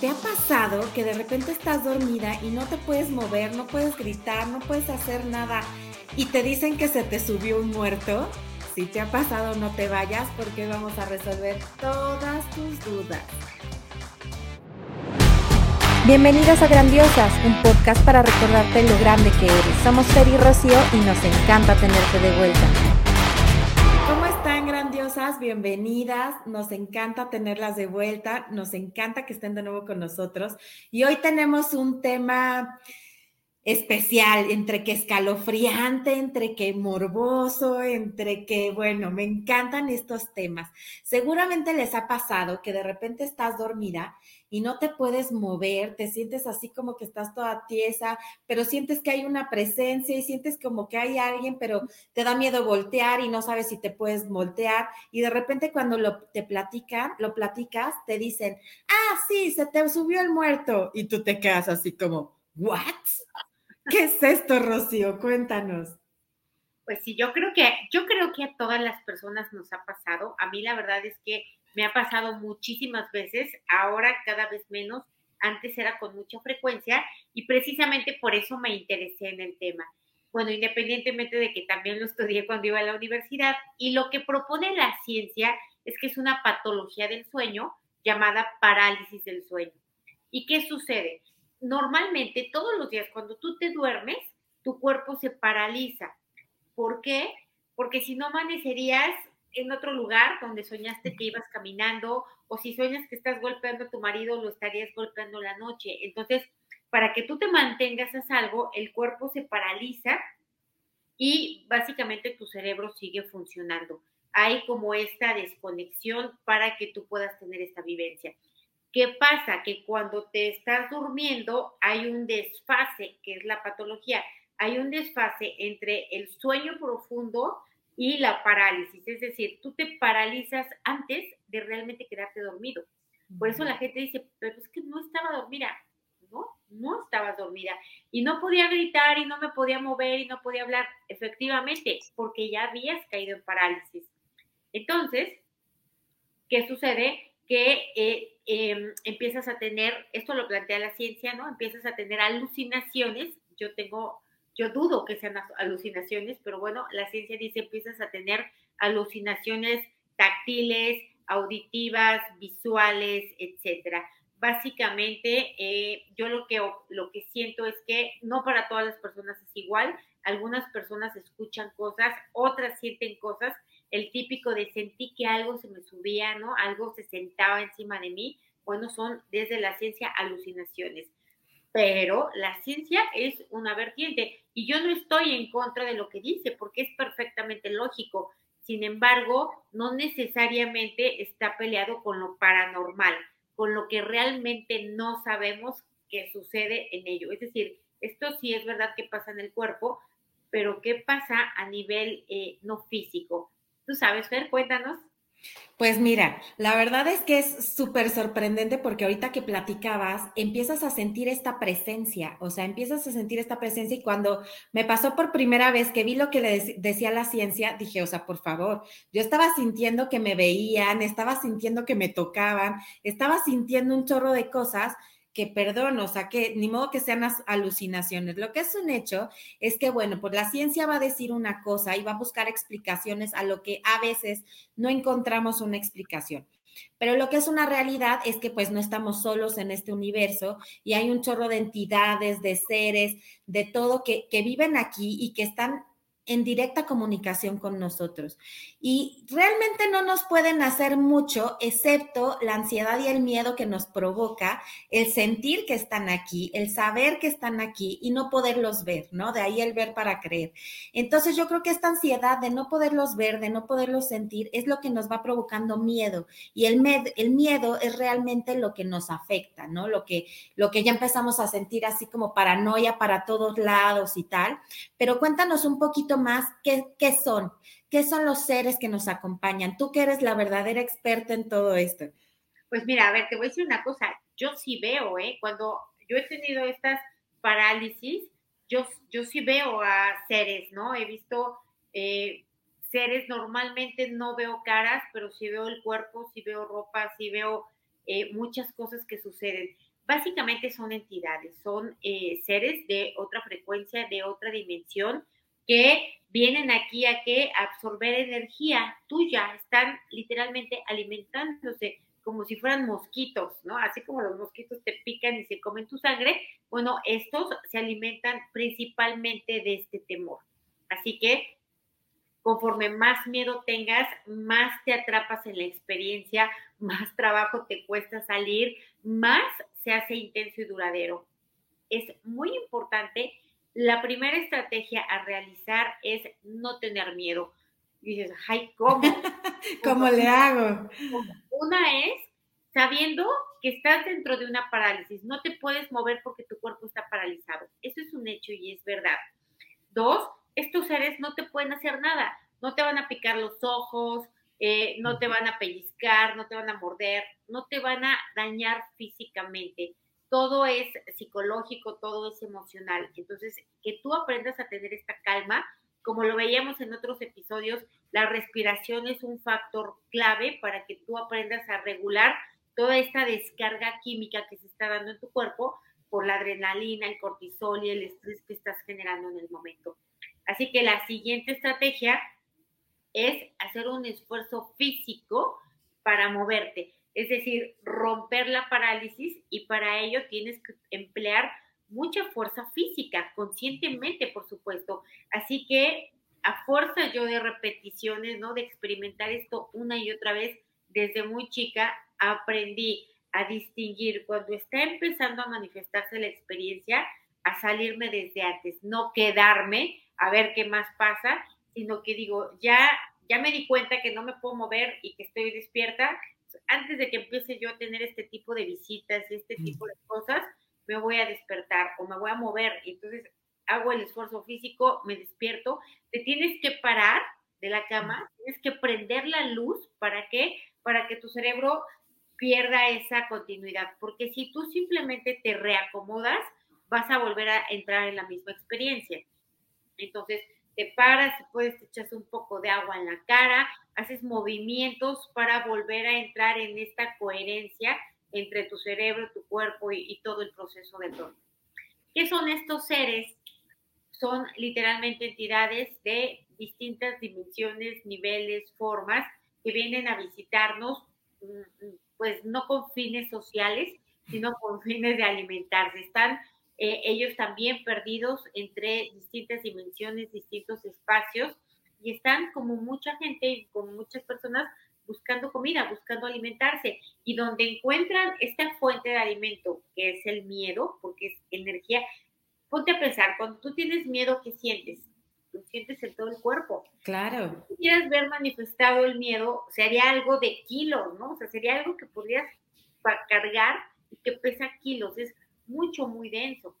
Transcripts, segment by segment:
¿Te ha pasado que de repente estás dormida y no te puedes mover, no puedes gritar, no puedes hacer nada y te dicen que se te subió un muerto? Si te ha pasado, no te vayas porque vamos a resolver todas tus dudas. Bienvenidas a Grandiosas, un podcast para recordarte lo grande que eres. Somos Fer y Rocío y nos encanta tenerte de vuelta. Bienvenidas. Nos encanta tenerlas de vuelta. Nos encanta que estén de nuevo con nosotros. Y hoy tenemos un tema especial, entre que escalofriante, entre que morboso, entre que, bueno, me encantan estos temas. Seguramente les ha pasado que de repente estás dormida y no te puedes mover, te sientes así como que estás toda tiesa, pero sientes que hay una presencia y sientes como que hay alguien, pero te da miedo voltear y no sabes si te puedes voltear y de repente cuando lo te platican, lo platicas, te dicen, "Ah, sí, se te subió el muerto" y tú te quedas así como, "What?" ¿Qué es esto, Rocío? Cuéntanos. Pues sí, yo creo que yo creo que a todas las personas nos ha pasado. A mí la verdad es que me ha pasado muchísimas veces, ahora cada vez menos, antes era con mucha frecuencia y precisamente por eso me interesé en el tema. Bueno, independientemente de que también lo estudié cuando iba a la universidad y lo que propone la ciencia es que es una patología del sueño llamada parálisis del sueño. ¿Y qué sucede? Normalmente todos los días cuando tú te duermes, tu cuerpo se paraliza. ¿Por qué? Porque si no amanecerías en otro lugar donde soñaste que ibas caminando o si sueñas que estás golpeando a tu marido, lo estarías golpeando la noche. Entonces, para que tú te mantengas a salvo, el cuerpo se paraliza y básicamente tu cerebro sigue funcionando. Hay como esta desconexión para que tú puedas tener esta vivencia. ¿Qué pasa? Que cuando te estás durmiendo hay un desfase, que es la patología, hay un desfase entre el sueño profundo y la parálisis, es decir, tú te paralizas antes de realmente quedarte dormido. Por eso la gente dice, pero es que no estaba dormida. No, no estaba dormida. Y no podía gritar y no me podía mover y no podía hablar. Efectivamente, porque ya habías caído en parálisis. Entonces, ¿qué sucede? Que eh, em, empiezas a tener, esto lo plantea la ciencia, ¿no? Empiezas a tener alucinaciones. Yo tengo yo dudo que sean alucinaciones, pero bueno, la ciencia dice empiezas a tener alucinaciones táctiles, auditivas, visuales, etcétera. Básicamente, eh, yo lo que, lo que siento es que no para todas las personas es igual. Algunas personas escuchan cosas, otras sienten cosas. El típico de sentí que algo se me subía, ¿no? Algo se sentaba encima de mí. Bueno, son desde la ciencia alucinaciones pero la ciencia es una vertiente y yo no estoy en contra de lo que dice porque es perfectamente lógico. Sin embargo, no necesariamente está peleado con lo paranormal, con lo que realmente no sabemos que sucede en ello. Es decir, esto sí es verdad que pasa en el cuerpo, pero ¿qué pasa a nivel eh, no físico? ¿Tú sabes, Fer? Cuéntanos. Pues mira, la verdad es que es súper sorprendente porque ahorita que platicabas, empiezas a sentir esta presencia, o sea, empiezas a sentir esta presencia y cuando me pasó por primera vez que vi lo que le decía la ciencia, dije, o sea, por favor, yo estaba sintiendo que me veían, estaba sintiendo que me tocaban, estaba sintiendo un chorro de cosas que perdón, o sea, que ni modo que sean alucinaciones. Lo que es un hecho es que, bueno, pues la ciencia va a decir una cosa y va a buscar explicaciones a lo que a veces no encontramos una explicación. Pero lo que es una realidad es que pues no estamos solos en este universo y hay un chorro de entidades, de seres, de todo que, que viven aquí y que están en directa comunicación con nosotros. Y realmente no nos pueden hacer mucho, excepto la ansiedad y el miedo que nos provoca el sentir que están aquí, el saber que están aquí y no poderlos ver, ¿no? De ahí el ver para creer. Entonces yo creo que esta ansiedad de no poderlos ver, de no poderlos sentir, es lo que nos va provocando miedo. Y el, el miedo es realmente lo que nos afecta, ¿no? Lo que, lo que ya empezamos a sentir así como paranoia para todos lados y tal. Pero cuéntanos un poquito más qué, qué son, qué son los seres que nos acompañan. Tú que eres la verdadera experta en todo esto. Pues mira, a ver, te voy a decir una cosa. Yo sí veo, ¿eh? Cuando yo he tenido estas parálisis, yo, yo sí veo a seres, ¿no? He visto eh, seres, normalmente no veo caras, pero sí veo el cuerpo, sí veo ropa, sí veo eh, muchas cosas que suceden. Básicamente son entidades, son eh, seres de otra frecuencia, de otra dimensión, que vienen aquí a que absorber energía tuya, están literalmente alimentándose como si fueran mosquitos, ¿no? Así como los mosquitos te pican y se comen tu sangre, bueno, estos se alimentan principalmente de este temor. Así que conforme más miedo tengas, más te atrapas en la experiencia, más trabajo te cuesta salir, más se hace intenso y duradero. Es muy importante. La primera estrategia a realizar es no tener miedo. Y dices, ay, ¿cómo? ¿Cómo le hago? Una es sabiendo que estás dentro de una parálisis, no te puedes mover porque tu cuerpo está paralizado. Eso es un hecho y es verdad. Dos, estos seres no te pueden hacer nada, no te van a picar los ojos, eh, no te van a pellizcar, no te van a morder, no te van a dañar físicamente. Todo es psicológico, todo es emocional. Entonces, que tú aprendas a tener esta calma, como lo veíamos en otros episodios, la respiración es un factor clave para que tú aprendas a regular toda esta descarga química que se está dando en tu cuerpo por la adrenalina, el cortisol y el estrés que estás generando en el momento. Así que la siguiente estrategia es hacer un esfuerzo físico para moverte, es decir, romper la parálisis y para ello tienes que emplear mucha fuerza física, conscientemente, por supuesto. Así que a fuerza yo de repeticiones, ¿no? De experimentar esto una y otra vez, desde muy chica aprendí a distinguir cuando está empezando a manifestarse la experiencia, a salirme desde antes, no quedarme a ver qué más pasa, sino que digo, ya, ya me di cuenta que no me puedo mover y que estoy despierta. Antes de que empiece yo a tener este tipo de visitas y este tipo de cosas, me voy a despertar o me voy a mover. Entonces hago el esfuerzo físico, me despierto. Te tienes que parar de la cama, tienes que prender la luz para que para que tu cerebro pierda esa continuidad, porque si tú simplemente te reacomodas, vas a volver a entrar en la misma experiencia. Entonces, te paras, puedes te echas un poco de agua en la cara, haces movimientos para volver a entrar en esta coherencia entre tu cerebro, tu cuerpo y, todo el proceso de todo. ¿Qué son estos seres? Son literalmente entidades de distintas dimensiones, niveles, formas que vienen a visitarnos, mm, pues no con fines sociales, sino con fines de alimentarse. Están eh, ellos también perdidos entre distintas dimensiones, distintos espacios, y están como mucha gente y como muchas personas buscando comida, buscando alimentarse, y donde encuentran esta fuente de alimento, que es el miedo, porque es energía, ponte a pensar, cuando tú tienes miedo, ¿qué sientes? Lo sientes en todo el cuerpo. Claro. Si quieres ver manifestado el miedo, sería algo de kilos, ¿no? O sea, sería algo que podrías cargar y que pesa kilos. Es mucho, muy denso.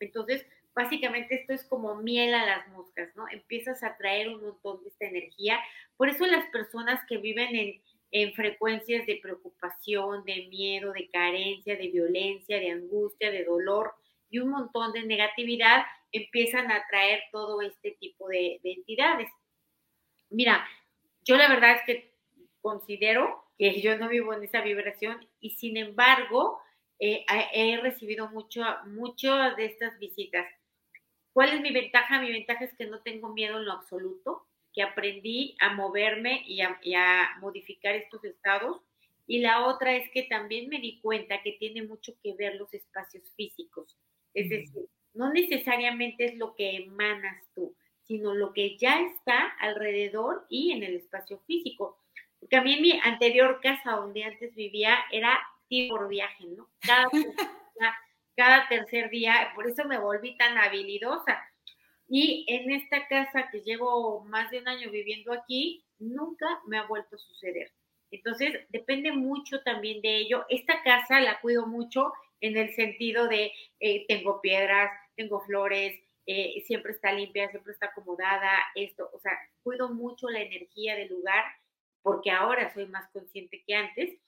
Entonces, básicamente esto es como miel a las moscas, ¿no? Empiezas a traer un montón de esta energía. Por eso las personas que viven en, en frecuencias de preocupación, de miedo, de carencia, de violencia, de angustia, de dolor y un montón de negatividad, empiezan a traer todo este tipo de, de entidades. Mira, yo la verdad es que considero que yo no vivo en esa vibración y sin embargo, eh, he recibido mucho, mucho de estas visitas. ¿Cuál es mi ventaja? Mi ventaja es que no tengo miedo en lo absoluto, que aprendí a moverme y a, modificar estos estados. Y la otra es que también me di cuenta que tiene mucho que ver los espacios físicos. Es decir, no necesariamente es lo que emanas tú, sino lo que ya está alrededor y en el espacio físico. Porque a mí en mi anterior casa donde antes vivía era por viaje, ¿no? Cada, tercer día, por eso me volví tan habilidosa. Y en esta casa que llevo más de un año viviendo aquí, nunca me ha vuelto a suceder. Entonces, depende mucho también de ello. Esta casa la cuido mucho en el sentido de eh, tengo piedras, tengo flores, eh, siempre está limpia, siempre está acomodada, esto, o sea, cuido mucho la energía del lugar porque ahora soy más consciente que antes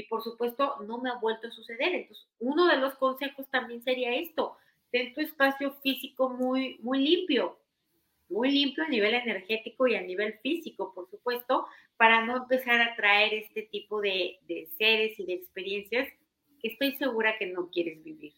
y por supuesto no me ha vuelto a suceder. Entonces, uno de los consejos también sería esto, ten tu espacio físico muy, muy limpio, muy limpio a nivel energético y a nivel físico, por supuesto, para no empezar a traer este tipo de, de seres y de experiencias que estoy segura que no quieres vivir.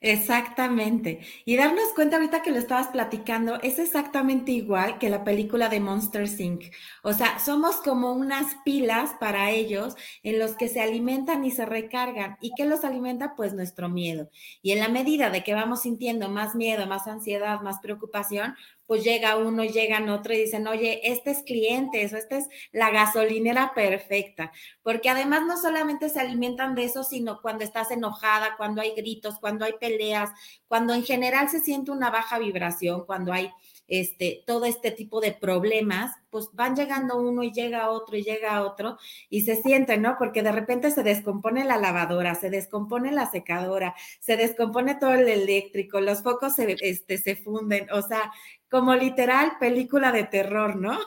Exactamente. Y darnos cuenta ahorita que lo estabas platicando, es exactamente igual que la película de Monster Inc. O sea, somos como unas pilas para ellos en los que se alimentan y se recargan. ¿Y qué los alimenta? Pues nuestro miedo. Y en la medida de que vamos sintiendo más miedo, más ansiedad, más preocupación, pues llega uno, llegan otro y dicen, oye, este es cliente, eso, esta es la gasolinera perfecta, porque además no solamente se alimentan de eso, sino cuando estás enojada, cuando hay gritos, cuando hay peleas, cuando en general se siente una baja vibración, cuando hay este, todo este tipo de problemas, pues van llegando uno y llega otro y llega otro y se sienten, ¿no? Porque de repente se descompone la lavadora, se descompone la secadora, se descompone todo el eléctrico, los focos se, este, se funden, o sea, como literal película de terror, ¿no?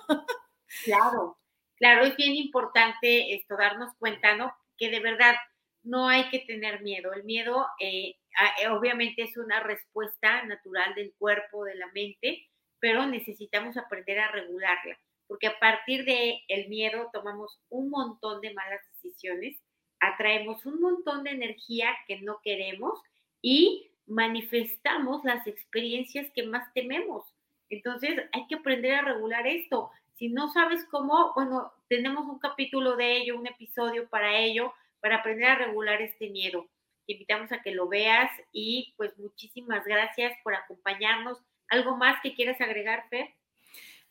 claro, claro, es bien importante esto, darnos cuenta, ¿no? Que de verdad no hay que tener miedo. El miedo eh, eh, obviamente es una respuesta natural del cuerpo, de la mente, pero necesitamos aprender a regularla, porque a partir de el miedo tomamos un montón de malas decisiones, atraemos un montón de energía que no queremos y manifestamos las experiencias que más tememos. Entonces hay que aprender a regular esto. Si no sabes cómo, bueno, tenemos un capítulo de ello, un episodio para ello, para aprender a regular este miedo. Te invitamos a que lo veas y pues muchísimas gracias por acompañarnos. ¿Algo más que quieras agregar, Fer?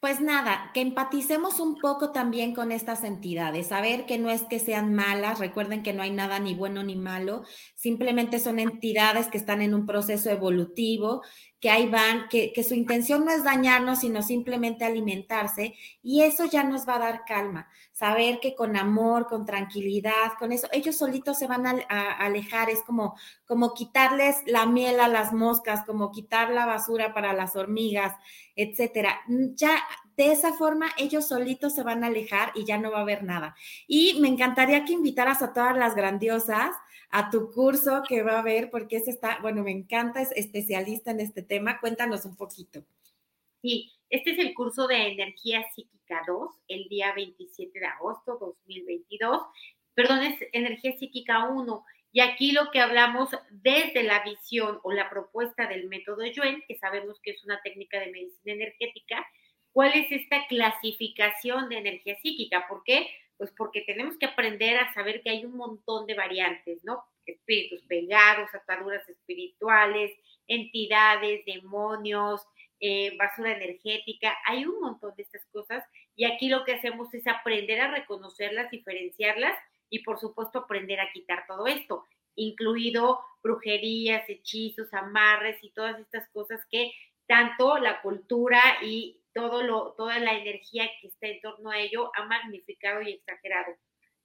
Pues nada, que empaticemos un poco también con estas entidades, saber que no es que sean malas, recuerden que no hay nada ni bueno ni malo, simplemente son entidades que están en un proceso evolutivo, que ahí van, que, que su intención no es dañarnos, sino simplemente alimentarse, y eso ya nos va a dar calma, saber que con amor, con tranquilidad, con eso, ellos solitos se van a, alejar, es como, como quitarles la miel a las moscas, como quitar la basura para las hormigas, etcétera. Ya de esa forma ellos solitos se van a alejar y ya no va a haber nada. Y me encantaría que invitaras a todas las grandiosas a tu curso que va a haber, porque ese está, bueno, me encanta, es especialista en este tema. Cuéntanos un poquito. Sí, este es el curso de Energía Psíquica 2, el día 27 de agosto 2022. Perdón, es Energía Psíquica 1. Y aquí lo que hablamos desde la visión o la propuesta del método Yuen, que sabemos que es una técnica de medicina energética, ¿cuál es esta clasificación de energía psíquica? ¿Por qué? Pues porque tenemos que aprender a saber que hay un montón de variantes, ¿no? Espíritus pegados, ataduras espirituales, entidades, demonios, eh, basura energética, hay un montón de estas cosas y aquí lo que hacemos es aprender a reconocerlas, diferenciarlas y por supuesto aprender a quitar todo esto, incluido brujerías, hechizos, amarres y todas estas cosas que tanto la cultura y todo lo, toda la energía que está en torno a ello ha magnificado y exagerado,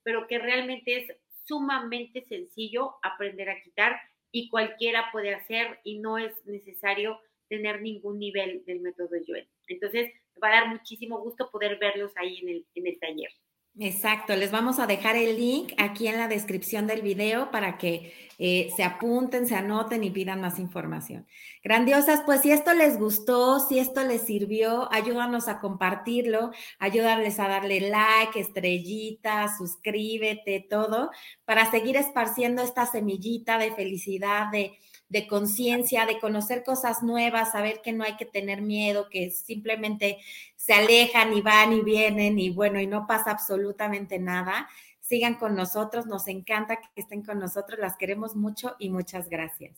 pero que realmente es sumamente sencillo aprender a quitar y cualquiera puede hacer y no es necesario tener ningún nivel del método Joel. Entonces, va a dar muchísimo gusto poder verlos ahí en el, en el taller. Exacto, les vamos a dejar el link aquí en la descripción del video para que eh, se apunten, se anoten y pidan más información. Grandiosas, pues si esto les gustó, si esto les sirvió, ayúdanos a compartirlo, ayúdales a darle like, estrellita, suscríbete, todo, para seguir esparciendo esta semillita de felicidad, de de conciencia, de conocer cosas nuevas, saber que no hay que tener miedo, que simplemente se alejan y van y vienen y bueno, y no pasa absolutamente nada. Sigan con nosotros, nos encanta que estén con nosotros, las queremos mucho y muchas gracias.